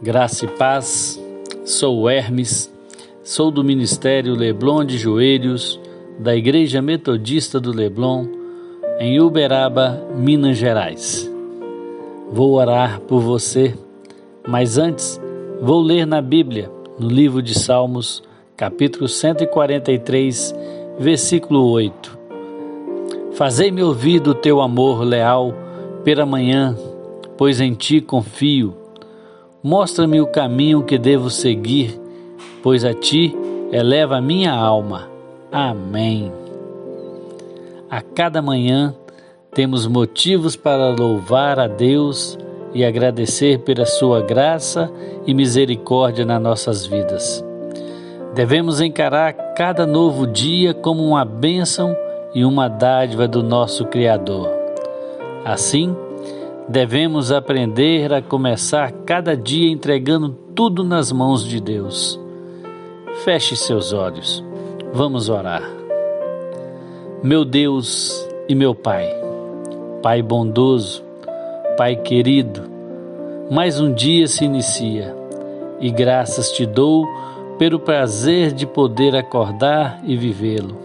Graça e paz, sou Hermes, sou do Ministério Leblon de Joelhos, da Igreja Metodista do Leblon, em Uberaba, Minas Gerais. Vou orar por você, mas antes vou ler na Bíblia, no livro de Salmos, capítulo 143, versículo 8. Fazei-me ouvir do teu amor leal pela manhã, pois em ti confio Mostra-me o caminho que devo seguir, pois a ti eleva a minha alma. Amém. A cada manhã temos motivos para louvar a Deus e agradecer pela sua graça e misericórdia nas nossas vidas. Devemos encarar cada novo dia como uma bênção e uma dádiva do nosso Criador. Assim, Devemos aprender a começar cada dia entregando tudo nas mãos de Deus. Feche seus olhos. Vamos orar. Meu Deus e meu Pai, Pai bondoso, Pai querido, mais um dia se inicia e graças te dou pelo prazer de poder acordar e vivê-lo.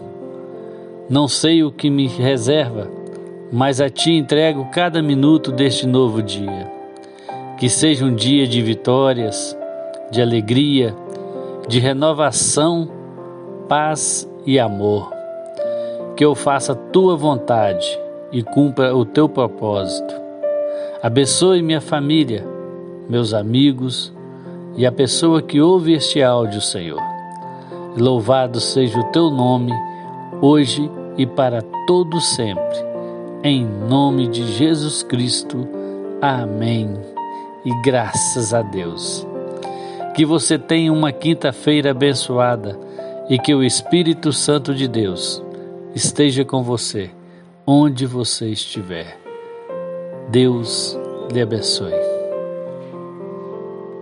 Não sei o que me reserva mas a Ti entrego cada minuto deste novo dia. Que seja um dia de vitórias, de alegria, de renovação, paz e amor. Que eu faça a Tua vontade e cumpra o Teu propósito. Abençoe minha família, meus amigos e a pessoa que ouve este áudio, Senhor. Louvado seja o Teu nome, hoje e para todo sempre em nome de Jesus Cristo. Amém. E graças a Deus. Que você tenha uma quinta-feira abençoada e que o Espírito Santo de Deus esteja com você, onde você estiver. Deus lhe abençoe.